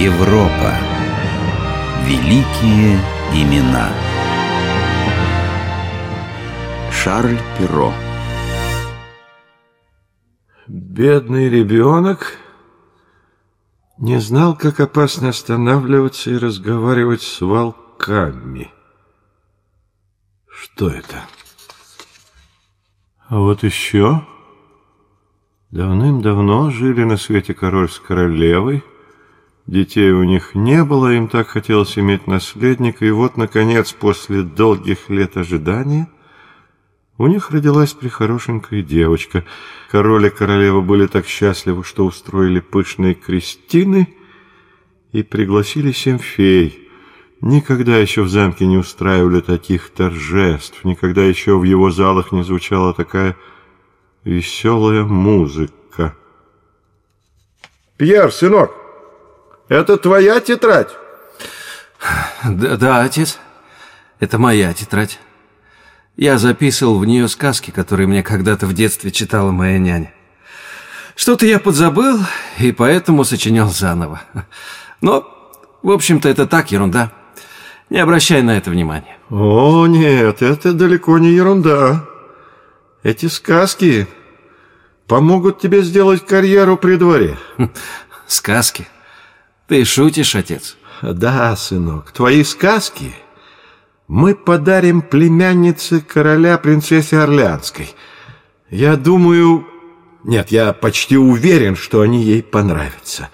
Европа. Великие имена. Шарль Перро. Бедный ребенок не знал, как опасно останавливаться и разговаривать с волками. Что это? А вот еще давным-давно жили на свете король с королевой. Детей у них не было, им так хотелось иметь наследника, и вот, наконец, после долгих лет ожидания, у них родилась прихорошенькая девочка. Король и королева были так счастливы, что устроили пышные крестины и пригласили семь фей – Никогда еще в замке не устраивали таких торжеств, никогда еще в его залах не звучала такая веселая музыка. «Пьер, сынок, это твоя тетрадь?» Да, да, отец, это моя тетрадь. Я записывал в нее сказки, которые мне когда-то в детстве читала моя няня. Что-то я подзабыл, и поэтому сочинял заново. Но, в общем-то, это так, ерунда. Не обращай на это внимания. О, нет, это далеко не ерунда. Эти сказки помогут тебе сделать карьеру при дворе. Сказки? Ты шутишь, отец? Да, сынок, твои сказки мы подарим племяннице короля принцессе Орлеанской. Я думаю... Нет, я почти уверен, что они ей понравятся.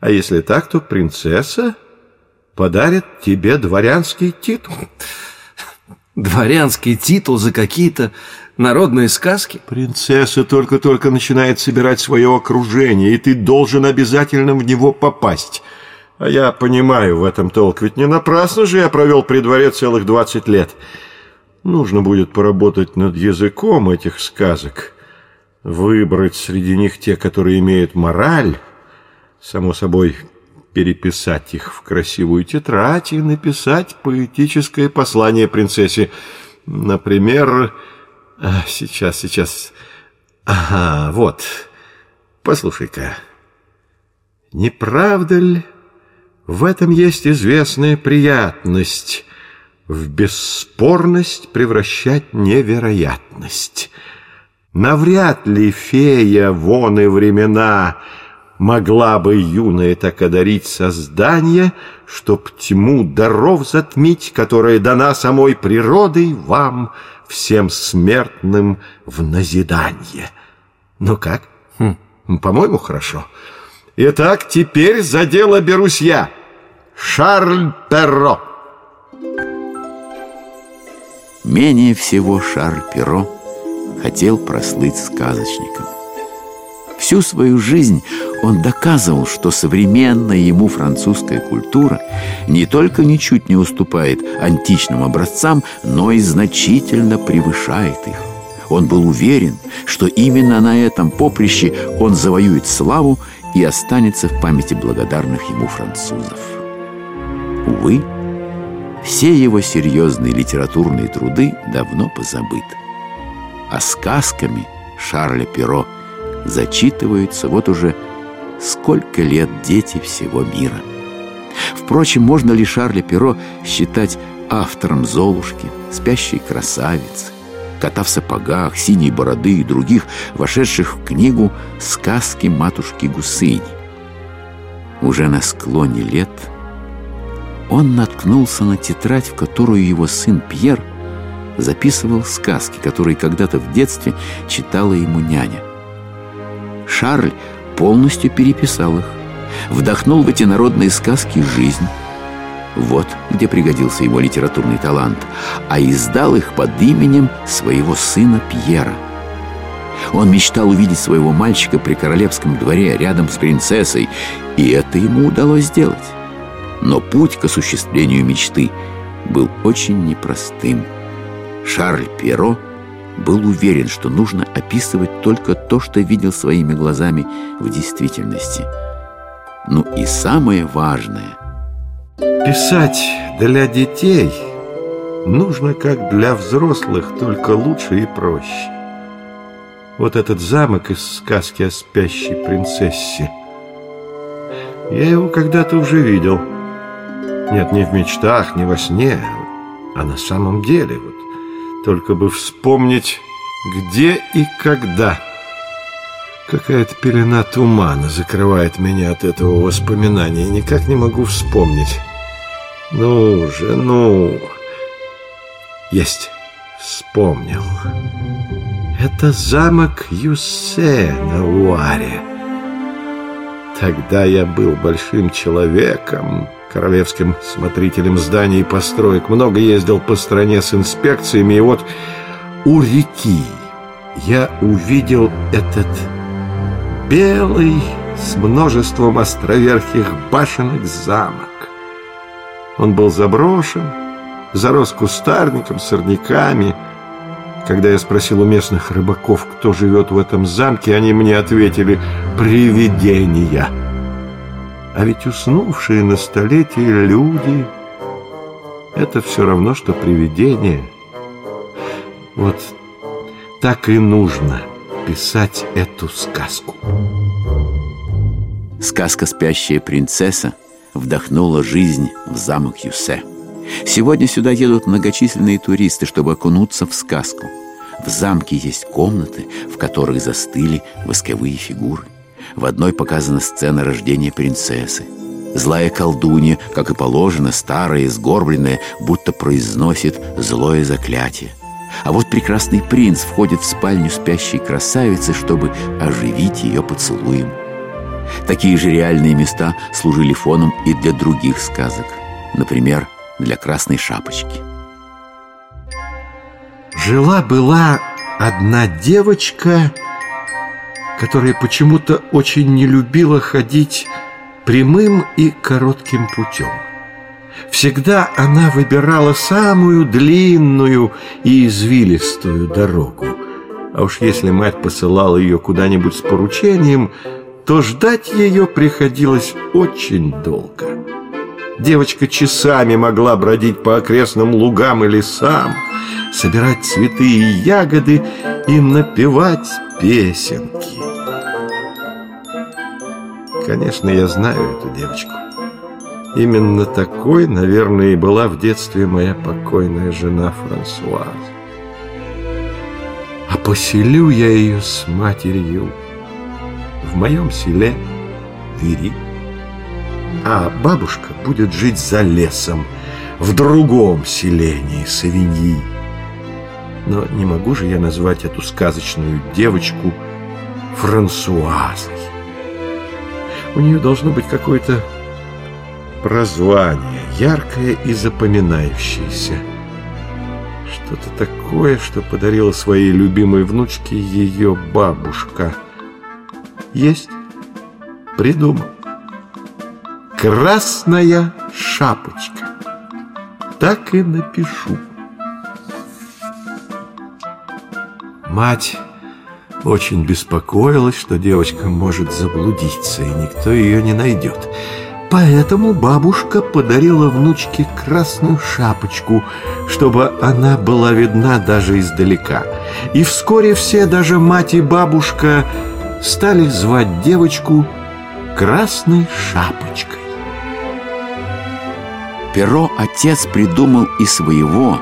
А если так, то принцесса подарит тебе дворянский титул. Дворянский титул за какие-то народные сказки? Принцесса только-только начинает собирать свое окружение, и ты должен обязательно в него попасть. А я понимаю в этом толк, ведь не напрасно же я провел при дворе целых двадцать лет. Нужно будет поработать над языком этих сказок, выбрать среди них те, которые имеют мораль, само собой, переписать их в красивую тетрадь и написать поэтическое послание принцессе. Например, а, сейчас, сейчас. Ага, вот. Послушай-ка. Не правда ли, в этом есть известная приятность в бесспорность превращать невероятность. Навряд ли фея вон и времена могла бы юная так одарить создание, Чтоб тьму даров затмить, которая дана самой природой вам, Всем смертным в назидание. Ну как? Хм, По-моему, хорошо. Итак, теперь за дело берусь я. Шарль Перро. Менее всего Шарль Перро хотел прослыть сказочником. Всю свою жизнь он доказывал, что современная ему французская культура не только ничуть не уступает античным образцам, но и значительно превышает их. Он был уверен, что именно на этом поприще он завоюет славу и останется в памяти благодарных ему французов. Увы, все его серьезные литературные труды давно позабыты. А сказками Шарля Перо – зачитываются вот уже сколько лет дети всего мира. Впрочем, можно ли Шарля Перо считать автором «Золушки», «Спящей красавицы», «Кота в сапогах», «Синей бороды» и других, вошедших в книгу «Сказки матушки Гусыни». Уже на склоне лет он наткнулся на тетрадь, в которую его сын Пьер записывал сказки, которые когда-то в детстве читала ему няня – Шарль полностью переписал их, вдохнул в эти народные сказки жизнь. Вот где пригодился его литературный талант, а издал их под именем своего сына Пьера. Он мечтал увидеть своего мальчика при королевском дворе рядом с принцессой, и это ему удалось сделать. Но путь к осуществлению мечты был очень непростым. Шарль Перо – был уверен, что нужно описывать только то, что видел своими глазами в действительности. Ну и самое важное. Писать для детей нужно как для взрослых, только лучше и проще. Вот этот замок из сказки о спящей принцессе. Я его когда-то уже видел. Нет, не в мечтах, не во сне, а на самом деле. Вот только бы вспомнить, где и когда. Какая-то пелена тумана закрывает меня от этого воспоминания. Никак не могу вспомнить. Ну же, ну... Есть. Вспомнил. Это замок Юссе на Луаре. Тогда я был большим человеком, королевским смотрителем зданий и построек. Много ездил по стране с инспекциями, и вот у реки я увидел этот белый с множеством островерхих башенок замок. Он был заброшен, зарос кустарником, сорняками. Когда я спросил у местных рыбаков, кто живет в этом замке, они мне ответили «Привидения». А ведь уснувшие на столетие люди — это все равно, что привидения. Вот так и нужно писать эту сказку. Сказка «Спящая принцесса» вдохнула жизнь в замок Юсе. Сегодня сюда едут многочисленные туристы, чтобы окунуться в сказку. В замке есть комнаты, в которых застыли восковые фигуры. В одной показана сцена рождения принцессы. Злая колдунья, как и положено, старая, сгорбленная, будто произносит злое заклятие. А вот прекрасный принц входит в спальню спящей красавицы, чтобы оживить ее поцелуем. Такие же реальные места служили фоном и для других сказок. Например, для красной шапочки. Жила-была одна девочка, которая почему-то очень не любила ходить прямым и коротким путем. Всегда она выбирала самую длинную и извилистую дорогу. А уж если мать посылала ее куда-нибудь с поручением, то ждать ее приходилось очень долго. Девочка часами могла бродить по окрестным лугам и лесам, собирать цветы и ягоды и напевать песенки. Конечно, я знаю эту девочку. Именно такой, наверное, и была в детстве моя покойная жена Франсуаз. А поселю я ее с матерью в моем селе Вири. А бабушка будет жить за лесом в другом селении Савиньи. Но не могу же я назвать эту сказочную девочку Франсуазой. У нее должно быть какое-то прозвание, яркое и запоминающееся. Что-то такое, что подарила своей любимой внучке ее бабушка. Есть? Придумал. Красная шапочка. Так и напишу. Мать очень беспокоилась, что девочка может заблудиться, и никто ее не найдет. Поэтому бабушка подарила внучке красную шапочку, чтобы она была видна даже издалека. И вскоре все, даже мать и бабушка, стали звать девочку Красной Шапочкой. Перо отец придумал и своего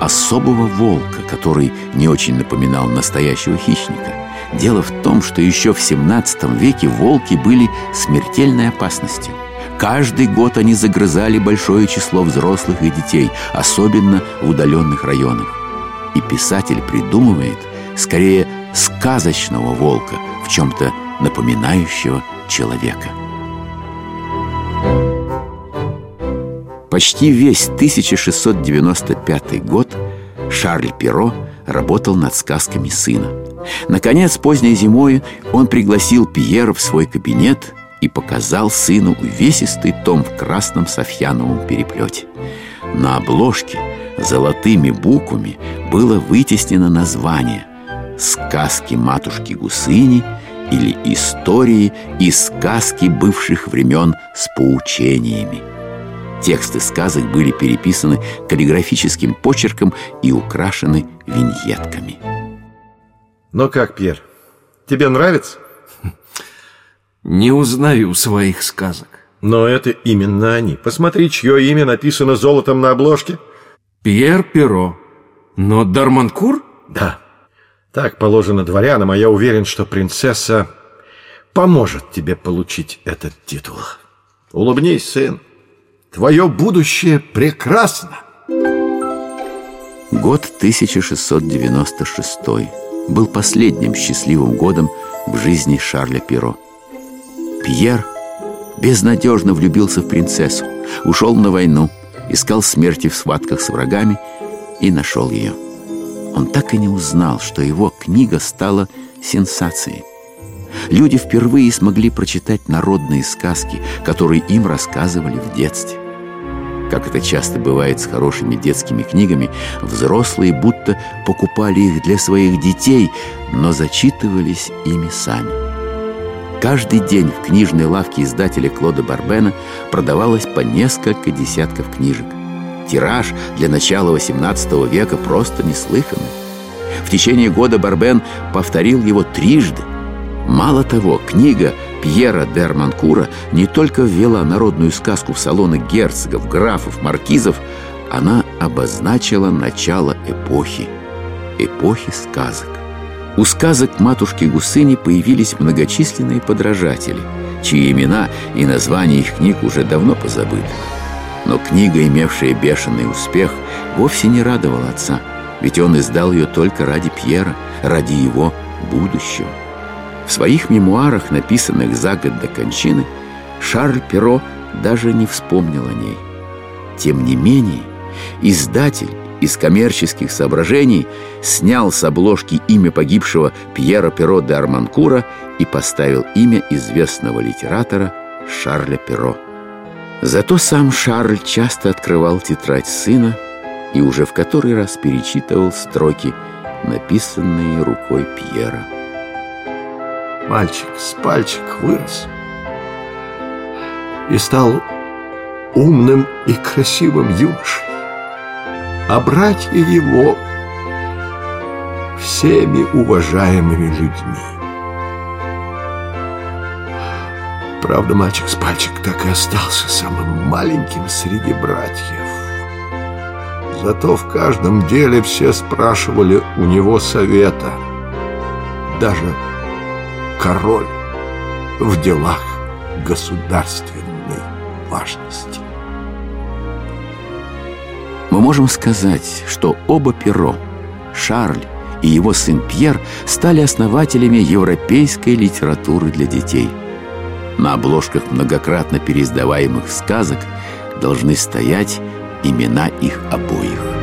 особого волка, который не очень напоминал настоящего хищника. Дело в том, что еще в 17 веке волки были смертельной опасностью. Каждый год они загрызали большое число взрослых и детей, особенно в удаленных районах. И писатель придумывает скорее сказочного волка, в чем-то напоминающего человека. Почти весь 1695 год Шарль Перо работал над сказками сына. Наконец, поздней зимой он пригласил Пьера в свой кабинет и показал сыну увесистый том в красном софьяновом переплете. На обложке золотыми буквами было вытеснено название «Сказки матушки Гусыни» или «Истории и сказки бывших времен с поучениями». Тексты сказок были переписаны каллиграфическим почерком и украшены виньетками. Ну как, Пьер, тебе нравится? Не узнаю своих сказок. Но это именно они. Посмотри, чье имя написано золотом на обложке. Пьер Перо. Но Дарманкур? Да. Так положено дворянам, а я уверен, что принцесса поможет тебе получить этот титул. Улыбнись, сын. Твое будущее прекрасно. Год 1696 был последним счастливым годом в жизни Шарля Перо. Пьер безнадежно влюбился в принцессу, ушел на войну, искал смерти в схватках с врагами и нашел ее. Он так и не узнал, что его книга стала сенсацией. Люди впервые смогли прочитать народные сказки, которые им рассказывали в детстве. Как это часто бывает с хорошими детскими книгами, взрослые будто покупали их для своих детей, но зачитывались ими сами. Каждый день в книжной лавке издателя Клода Барбена продавалось по несколько десятков книжек. Тираж для начала XVIII века просто неслыханный. В течение года Барбен повторил его трижды. Мало того, книга Пьера де Арманкура не только ввела народную сказку в салоны герцогов, графов, маркизов, она обозначила начало эпохи, эпохи сказок. У сказок матушки Гусыни появились многочисленные подражатели, чьи имена и названия их книг уже давно позабыты. Но книга, имевшая бешеный успех, вовсе не радовала отца, ведь он издал ее только ради Пьера, ради его будущего. В своих мемуарах, написанных за год до кончины, Шарль Перо даже не вспомнил о ней. Тем не менее, издатель из коммерческих соображений снял с обложки имя погибшего Пьера Перо де Арманкура и поставил имя известного литератора Шарля Перо. Зато сам Шарль часто открывал тетрадь сына и уже в который раз перечитывал строки, написанные рукой Пьера. Мальчик с пальчик вырос и стал умным и красивым юношей. А братья его всеми уважаемыми людьми. Правда, мальчик с пальчик так и остался самым маленьким среди братьев. Зато в каждом деле все спрашивали у него совета. Даже король в делах государственной важности. Мы можем сказать, что оба Перо, Шарль и его сын Пьер, стали основателями европейской литературы для детей. На обложках многократно переиздаваемых сказок должны стоять имена их обоих.